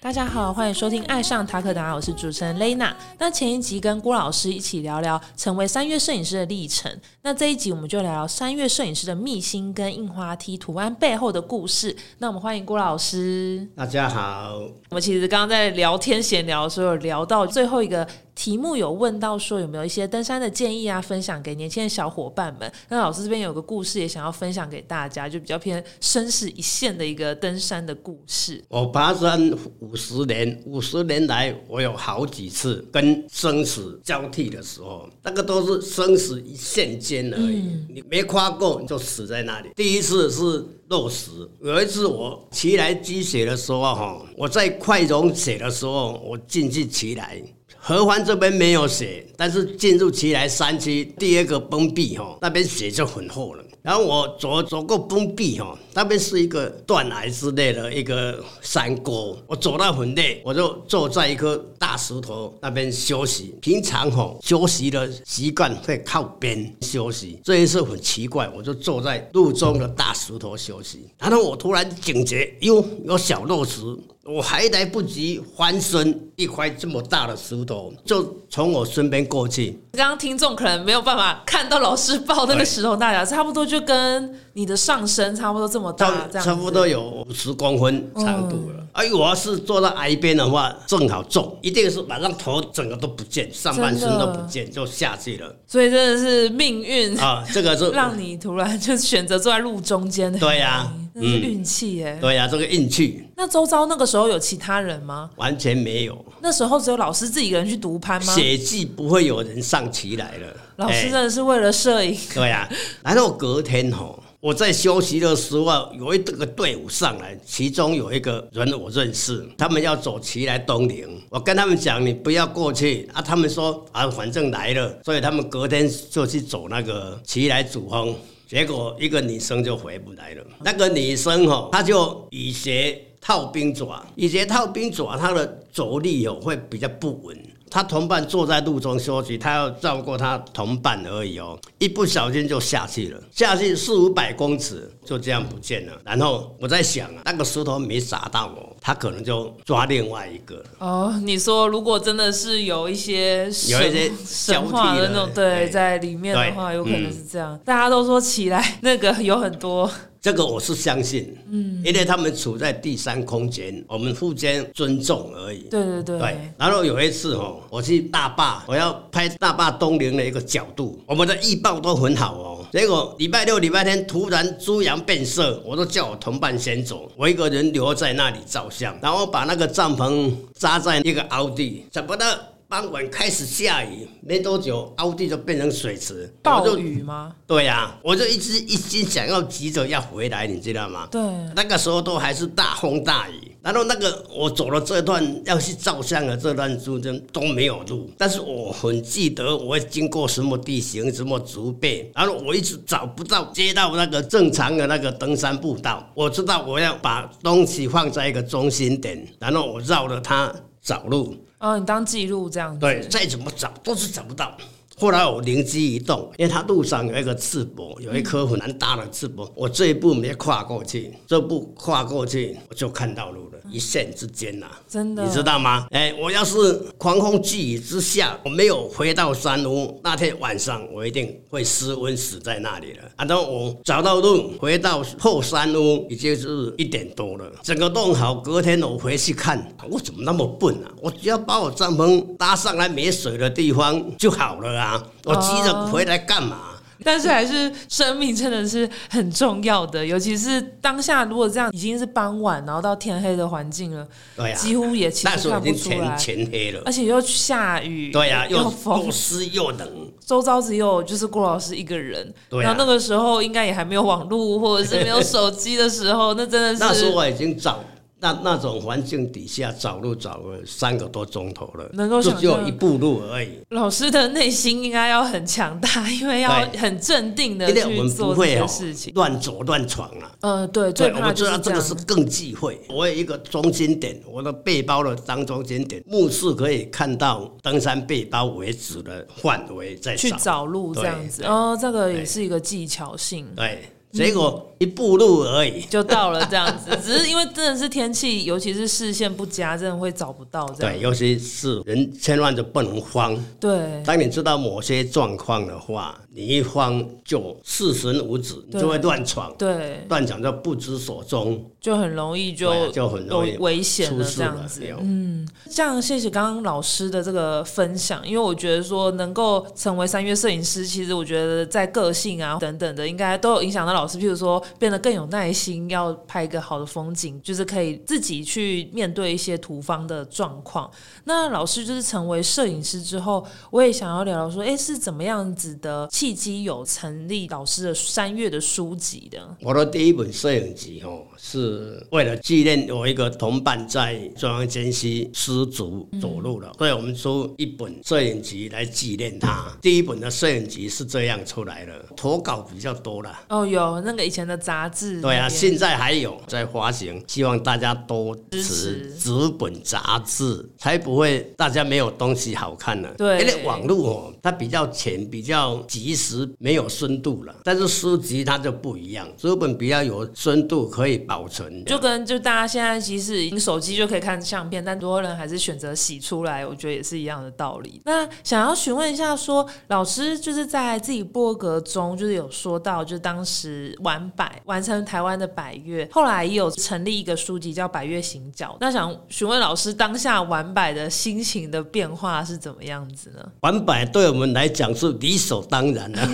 大家好，欢迎收听《爱上塔克达》，我是主持人 Lena。那前一集跟郭老师一起聊聊成为三月摄影师的历程，那这一集我们就聊聊三月摄影师的秘辛跟印花 T 图案背后的故事。那我们欢迎郭老师。大家好，我们其实刚刚在聊天闲聊的时候，有聊到最后一个题目，有问到说有没有一些登山的建议啊，分享给年轻的小伙伴们。那老师这边有个故事也想要分享给大家，就比较偏生死一线的一个登山的故事。我爬山五十年，五十年来我有好几次跟生死交替的时候，那个都是生死一线间而已。你没跨过，你就死在那里。第一次是落石，有一次我骑来积雪的时候，哈，我在快融雪的时候，我进去骑来。合欢这边没有雪，但是进入奇来山区第二个崩壁哈，那边雪就很厚了。然后我走走过崩壁哈，那边是一个断崖之类的一个山沟，我走到很累，我就坐在一颗大石头那边休息。平常哈休息的习惯会靠边休息，这一次很奇怪，我就坐在路中的大石头休息。然后我突然警觉，哟，有小落石。我还来不及翻身，一块这么大的石头就从我身边过去。刚刚听众可能没有办法看到老师抱那个石头大小，差不多就跟你的上身差不多这么大，这样差不多有五十公分长度了。哎，我要是坐在崖边的话，正好重，一定是马上头整个都不见，上半身都不见，就下去了。所以真的是命运啊！这个是让你突然就选择坐在路中间的。对呀。那是运气耶！对呀，这个运气。那周遭那个时候有其他人吗？完全没有。那时候只有老师自己一个人去独攀吗？血迹不会有人上骑来了。老师真的是为了摄影。对呀，然后隔天吼，我在休息的时候，有一个队伍上来，其中有一个人我认识，他们要走旗来东陵，我跟他们讲，你不要过去啊。他们说啊，反正来了，所以他们隔天就去走那个旗来主峰。结果一个女生就回不来了。那个女生哈，她就以鞋套冰爪，以鞋套冰爪，她的着力哦会比较不稳。他同伴坐在路中休息，他要照顾他同伴而已哦，一不小心就下去了，下去四五百公尺就这样不见了。然后我在想啊，那个石头没砸到我，他可能就抓另外一个。哦，你说如果真的是有一些有一些神话的那种对在里面的话，有可能是这样。大家都说起来那个有很多。这个我是相信，嗯，因为他们处在第三空间，我们互相尊重而已。对对对。对，然后有一次哦，我去大坝，我要拍大坝东陵的一个角度，我们的预报都很好哦。结果礼拜六、礼拜天突然猪羊变色，我都叫我同伴先走，我一个人留在那里照相，然后把那个帐篷扎在一个凹地，怎么的？傍晚开始下雨，没多久凹地就变成水池。暴雨吗？对呀，我就一直一心想要急着要回来，你知道吗？对，那个时候都还是大风大雨，然后那个我走了这段要去照相的这段路真都没有路，但是我很记得我会经过什么地形、什么植被，然后我一直找不到接到那个正常的那个登山步道。我知道我要把东西放在一个中心点，然后我绕着它找路。哦，你当记录这样子。对，再怎么找都是找不到。后来我灵机一动，因为他路上有一个赤膊，有一颗很大的赤膊，我这一步没跨过去，这步跨过去我就看到路了，一线之间呐，真的，你知道吗？哎，我要是狂风巨雨之下，我没有回到山屋，那天晚上我一定会失温死在那里了。然后我找到路回到后山屋，已经是一点多了，整个弄好，隔天我回去看，我怎么那么笨啊？我只要把我帐篷搭上来没水的地方就好了啊！我急着回来干嘛？但是还是生命真的是很重要的，尤其是当下如果这样已经是傍晚，然后到天黑的环境了，对呀，几乎也其实看不出来，全黑了，而且又下雨，对呀，又风湿又冷，周遭只有就是郭老师一个人，对然后那个时候应该也还没有网络或者是没有手机的时候，那真的是 那时候我已经找。那那种环境底下找路找了三个多钟头了，能够就只有一步路而已。老师的内心应该要很强大，因为要很镇定的去做这些事情，乱走乱闯啊。呃，对，最怕我知道这个是更忌讳。我有一个中心点，我的背包的当中心点，目视可以看到登山背包为止的范围，在去找路这样子。哦，这个也是一个技巧性。对。结果一步路而已。就到了这样子，只是因为真的是天气，尤其是视线不佳，真的会找不到这样。对，尤其是人千万就不能慌。对。当你知道某些状况的话，你一慌就四神无主，你就会乱闯，对，乱闯就不知所踪，就很容易就啊就很容易危险了这样子。嗯，这样谢谢刚刚老师的这个分享，因为我觉得说能够成为三月摄影师，其实我觉得在个性啊等等的，应该都有影响到老师。譬如说变得更有耐心，要拍一个好的风景，就是可以自己去面对一些图方的状况。那老师就是成为摄影师之后，我也想要聊聊说，哎，是怎么样子的契机有成立老师的三月的书籍的？我的第一本摄影集哦，是为了纪念我一个同伴在中央监区失足走路了，所以我们出一本摄影集来纪念他。第一本的摄影集是这样出来的，投稿比较多了。哦，有那个以前的杂志，对啊，现在还有在发行，希望大家多支持持纸本杂志，才不会大家没有东西好看了。对因为网络哦，它比较浅，比较及时，没有深度了。但是书籍它就不一样，书本比较有深度，可以保存。就跟就大家现在即使你手机就可以看相片，但多人还是选择洗出来，我觉得也是一样的道理。那想要询问一下说老师就是在自己部落格中，就是有说到，就当时完百完成台湾的百越，后来也有成立一个书籍叫《百越行脚》。那想询问老师当下完百的心情的变化是怎么样子呢？完百对我们来讲是理所当然的。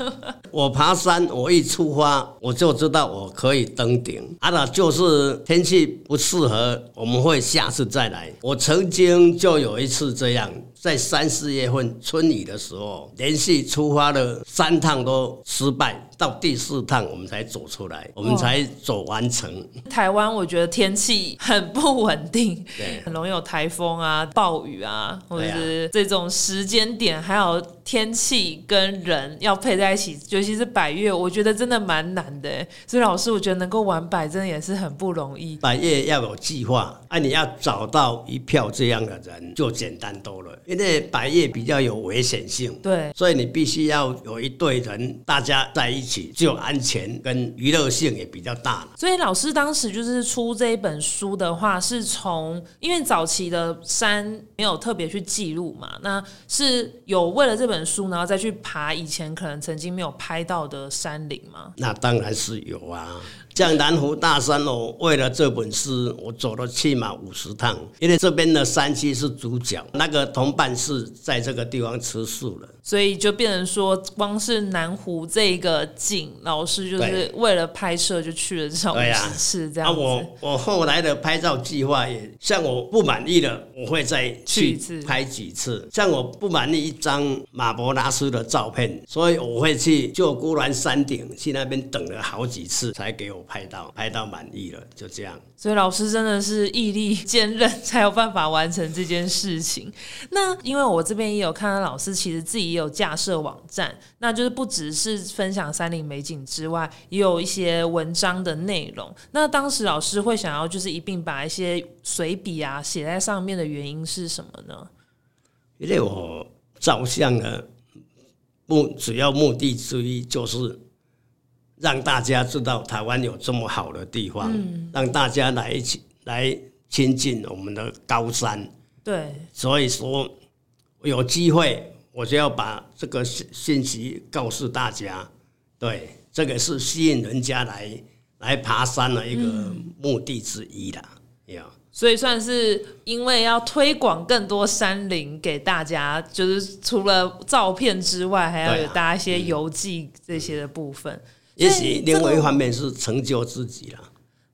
我爬山，我一出发我就知道我可以登顶，啊，那就是天气不适合，我们会下次再来。我曾经就有一次这样。在三四月份春雨的时候，连续出发了三趟都失败，到第四趟我们才走出来，我们才走完成。台湾我觉得天气很不稳定，对很容易有台风啊、暴雨啊，或者是这种时间点，还有天气跟人要配在一起，尤其是百越，我觉得真的蛮难的欸。所以老师，我觉得能够玩百，真的也是很不容易。百业要有计划，啊，你要找到一票这样的人就简单多了，因为百业比较有危险性。对，所以你必须要有一队人，大家在一起，就安全跟娱乐性也比较大了。所以老师当时就是出这一本书的话，是从因为早期的山没有特别去记录嘛，那是有为了这本书，然后再去爬以前可能曾经没有拍到的山林吗？那当然是有啊。像南湖大山哦，为了这本诗，我走了起码五十趟，因为这边的山区是主角，那个同伴是在这个地方吃素了。所以就变成说，光是南湖这个景，老师就是为了拍摄就去了至少五十次这啊，样子。我我后来的拍照计划也，像我不满意了，我会再去拍几次。像我不满意一张马伯拉斯的照片，所以我会去就孤兰山顶去那边等了好几次才给我拍到，拍到满意了，就这样。所以老师真的是毅力坚韧，才有办法完成这件事情。那因为我这边也有看到老师其实自己也有架设网站，那就是不只是分享山林美景之外，也有一些文章的内容。那当时老师会想要就是一并把一些随笔啊写在上面的原因是什么呢？因为我照相的目主要目的之一就是让大家知道台湾有这么好的地方，让大家来一起来亲近我们的高山。对，所以说，有机会我就要把这个信信息告诉大家。对，这个是吸引人家来来爬山的一个目的之一啦。呀、所以算是因为要推广更多山林给大家，就是除了照片之外，还要有大家一些游记这些的部分。也许另外一方面是成就自己啦。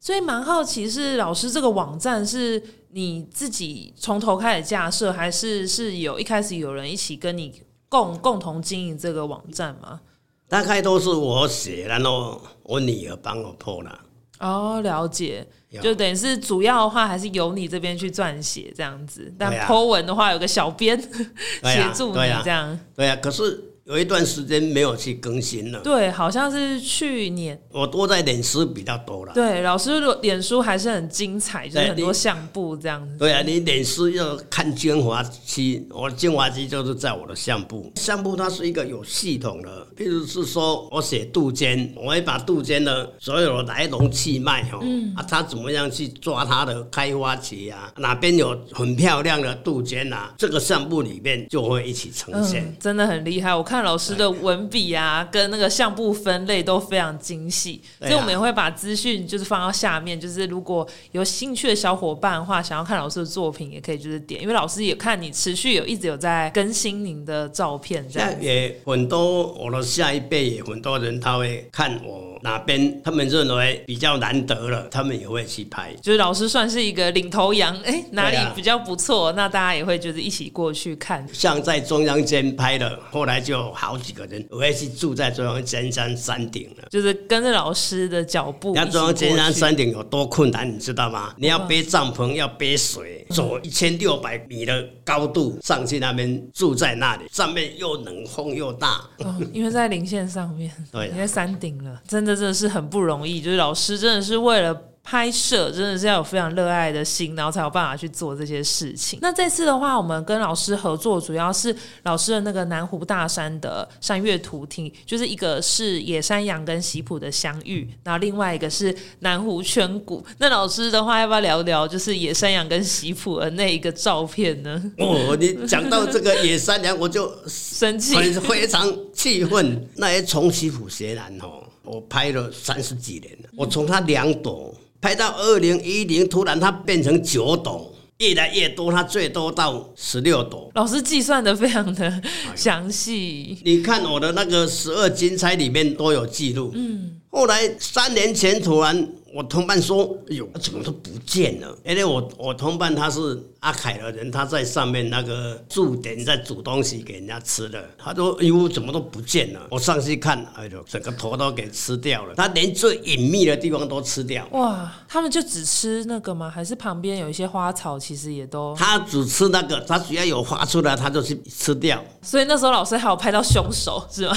所以蛮好奇，是老师这个网站是你自己从头开始架设，还是是有一开始有人一起跟你共共同经营这个网站吗？大概都是我写，然后我女儿帮我破了。哦，了解，就等于是主要的话还是由你这边去撰写这样子，但 Po 文的话有个小编 协啊助你这样。对啊，可是有一段时间没有去更新了。对，好像是去年。我多在脸书比较多了。对，老师的脸书还是很精彩，就是很多你相簿这样子。对啊，你脸书要看精华期，我的精华期就是在我的相簿。相簿它是一个有系统的，譬如是说我写杜鹃，我会把杜鹃的所有的来龙去脉哈，啊，它怎么样去抓它的开花期啊，哪边有很漂亮的杜鹃啊，这个相簿里面就会一起呈现。嗯，真的很厉害。我看老师的文笔啊，跟那个相簿分类都非常精细，啊所以我们也会把资讯就是放到下面。就是如果有兴趣的小伙伴的话，想要看老师的作品，也可以就是点，因为老师也看你持续有一直有在更新您的照片，这样也很多我的下一辈也很多人他会看我哪边他们认为比较难得了，他们也会去拍。就是老师算是一个领头羊，哎、哪里比较不错，那大家也会就是一起过去看。像在中央间拍的，后来就有好几个人，我会去住在中央尖山山顶了。就是跟着老师的脚步那，中央尖山山顶有多困难，你知道吗？你要背帐篷，要背水，走一千六百米的高度上去那边住在那里，上面又冷风又大。哦，因为在零线上面，对啊你在山顶了，真的真的是很不容易。就是老师真的是为了。拍摄真的是要有非常热爱的心，然后才有办法去做这些事情。那这次的话，我们跟老师合作，主要是老师的那个南湖大山的山岳图听，就是一个是野山羊跟喜普的相遇，然后另外一个是南湖圈谷。那老师的话，要不要聊聊就是野山羊跟喜普的那一个照片呢？哦，你讲到这个野山羊，我就生气，非常气愤。那些从西普斜南哦，我拍了三十几年了，我从它两朵拍到二零一零，突然它变成九朵，越来越多，它最多到十六朵。老师计算的非常的详细。你看我的那个十二金钗里面都有记录。嗯，后来三年前突然我同伴说：“哎呦，怎么都不见了？”因为我我同伴他是阿凯的人，他在上面那个驻点在煮东西给人家吃的。他说：“哎呦，怎么都不见了？”我上去看，哎呦，整个头都给吃掉了。他连最隐秘的地方都吃掉。哇，他们就只吃那个吗？还是旁边有一些花草，其实也都……他只吃那个，他只要有花出来，他就去吃掉。所以那时候老师还有拍到凶手是吗？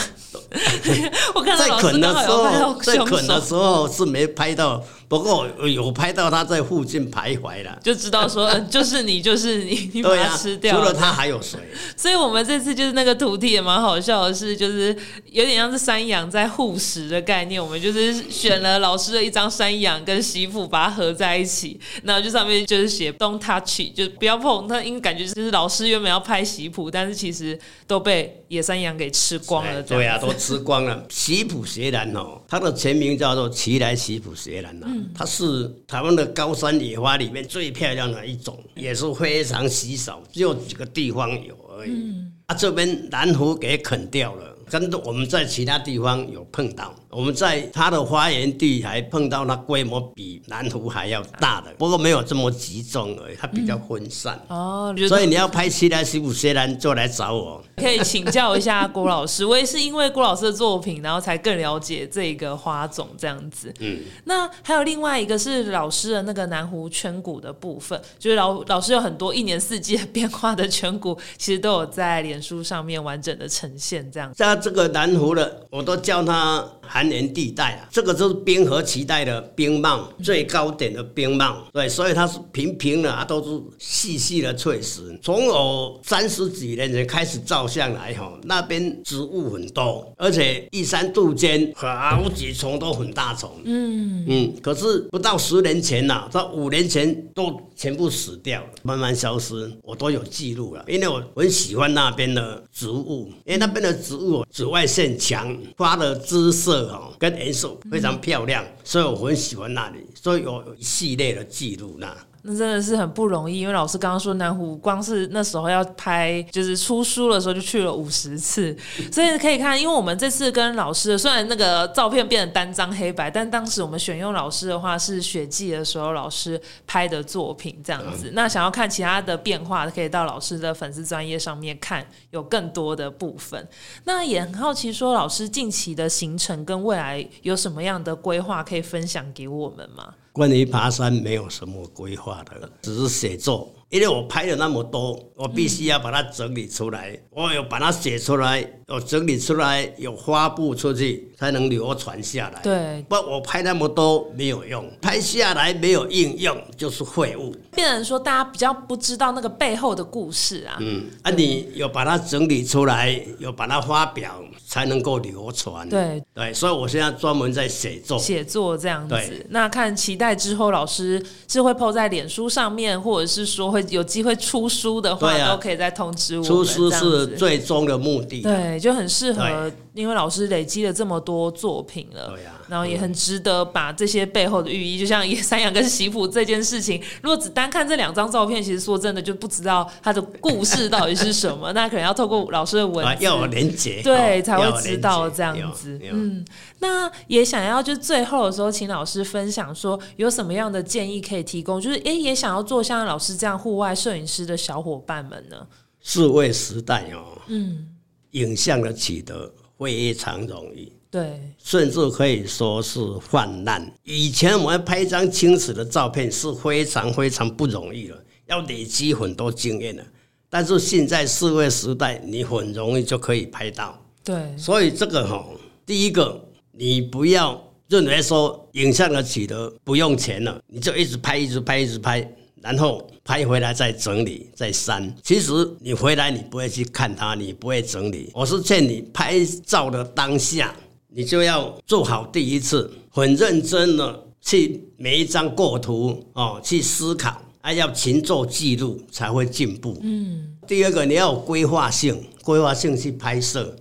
我看到在老师的时刚好有拍候，到凶在啃的，时候是没拍到，不过有拍到他在附近徘徊了。就知道说，嗯，就是你，就是你，你把它吃掉除了他还有谁？所以我们这次就是那个徒弟也蛮好笑的是，就是有点像是山羊在护食的概念。我们就是选了老师的一张山羊跟媳妇，把它合在一起，然后就上面就是写 “Don't touch”，就不要碰。那因为感觉就是老师原本要拍媳妇，但是其实都被野山羊给吃光了。对啊、都吃光了。喜普斜兰哦，它的全名叫做奇来喜普斜兰呐、嗯它是台湾的高山野花里面最漂亮的一种，也是非常稀少，只有几个地方有而已。嗯啊，这边南湖给啃掉了。跟我们在其他地方有碰到，我们在它的花园地还碰到它规模比南湖还要大的，不过没有这么集中而已，它比较分散。哦，所以你要拍西来西普斜兰就来找我。可以请教一下郭老师，我也是因为郭老师的作品，然后才更了解这个花种这样子。嗯，那还有另外一个是老师的那个南湖圈谷的部分，就是老老师有很多一年四季的变化的圈谷，其实都有在脸书上面完整的呈现这样。像这个南湖的，我都叫它寒岩地带啊。这个就是冰河期带的冰帽，最高点的冰帽。对，所以它是平平的，它都是细细的翠石。从我三十几年前开始照相来哈，那边植物很多，而且一山杜鹃好几丛都很大丛。嗯嗯，可是不到十年前呐、到五年前都全部死掉了，慢慢消失，我都有记录了，因为我很喜欢那边的植物，因为那边的植物紫外线强，花的姿色哦跟颜色非常漂亮，所以我很喜欢那里，所以有一系列的记录那。那真的是很不容易，因为老师刚刚说南湖光是那时候要拍，就是出书的时候就去了五十次，所以可以看，因为我们这次跟老师虽然那个照片变成单张黑白，但当时我们选用老师的话是雪季的时候老师拍的作品这样子。那想要看其他的变化，可以到老师的粉丝专业上面看，有更多的部分。那也很好奇，说老师近期的行程跟未来有什么样的规划可以分享给我们吗？关于爬山没有什么规划的，只是写作。因为我拍了那么多，我必须要把它整理出来，我有把它写出来，有整理出来，有发布出去，才能流传下来。对，不，我拍那么多没有用，拍下来没有应用就是废物。变成说大家比较不知道那个背后的故事啊。嗯，啊，你有把它整理出来，有把它发表，才能够流传。对对，所以我现在专门在写作。写作这样子，那看期待之后老师是会 PO 在脸书上面，或者是说会有机会出书的话，啊都可以再通知我。出书是最终的目的。对，就很适合，因为老师累积了这么多作品了，对啊然后也很值得把这些背后的寓意，就像野山羊跟媳妇这件事情，如果只单看这两张照片，其实说真的就不知道它的故事到底是什么，那可能要透过老师的文啊，字，要有连结，对，才会知道这样子。嗯，那也想要就最后的时候，请老师分享说有什么样的建议可以提供，就是诶，也想要做像老师这样户外摄影师的小伙伴们呢？数位时代哦，嗯，影像的取得非常容易，对，甚至可以说是泛滥。以前我们拍一张清楚的照片是非常非常不容易的，要累积很多经验的。但是现在数位时代，你很容易就可以拍到。对，所以这个哈、第一个，你不要认为说影像的取得不用钱了，你就一直拍，一直拍，一直拍，然后拍回来再整理再删。其实你回来你不会去看它，你不会整理。我是劝你拍照的当下，你就要做好第一次，很认真的去每一张构图哦，去思考。还要勤做记录，才会进步。嗯，第二个你要有规划性，规划性去拍摄。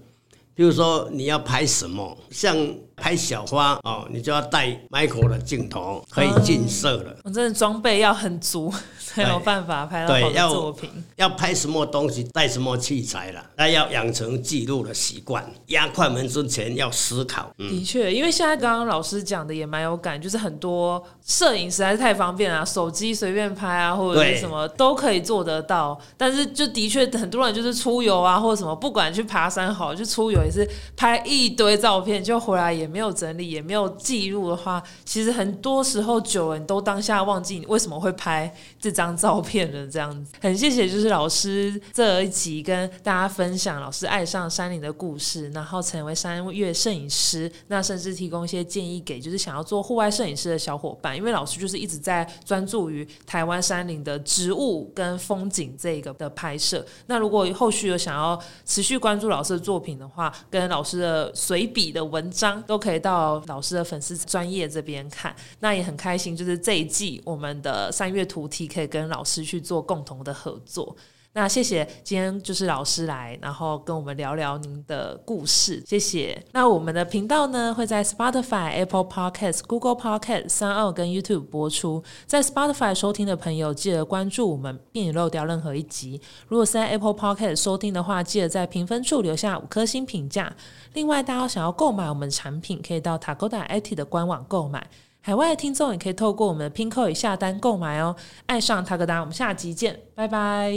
比如说你要拍什么，像拍小花哦，你就要带 Michael 的镜头，可以近摄了。我真的装备要很足，才有办法拍到好的作品。要拍什么东西，带什么器材了，那要养成记录的习惯。压快门之前要思考，嗯，的确，因为现在刚刚老师讲的也蛮有感，就是很多摄影实在是太方便了、手机随便拍啊，或者是什么都可以做得到。但是就的确很多人就是出游啊，或者什么，不管去爬山好，就出游也是拍一堆照片，就回来也没有整理，也没有记录的话，其实很多时候久了，你都当下忘记你为什么会拍这张张照片的。这样子，很谢谢就是老师这一集跟大家分享老师爱上山林的故事，然后成为山岳摄影师，那甚至提供一些建议给就是想要做户外摄影师的小伙伴，因为老师就是一直在专注于台湾山林的植物跟风景这个的拍摄。那如果后续有想要持续关注老师的作品的话，跟老师的随笔的文章都可以到老师的粉丝专业这边看。那也很开心，就是这一季我们的三月图题可以跟老师去做共同的合作。那谢谢今天就是老师来，然后跟我们聊聊您的故事，谢谢。那我们的频道呢会在 Spotify、Apple Podcast、Google Podcast、三二跟 YouTube 播出。在 Spotify 收听的朋友，记得关注我们，避免漏掉任何一集。如果是在 Apple Podcast 收听的话，记得在评分处留下五颗星评价。另外，大家想要购买我们产品，可以到 Takoda IT 的官网购买。海外的听众也可以透过我们的拼扣以下单购买哦。爱上塔格达，我们下集见，拜拜。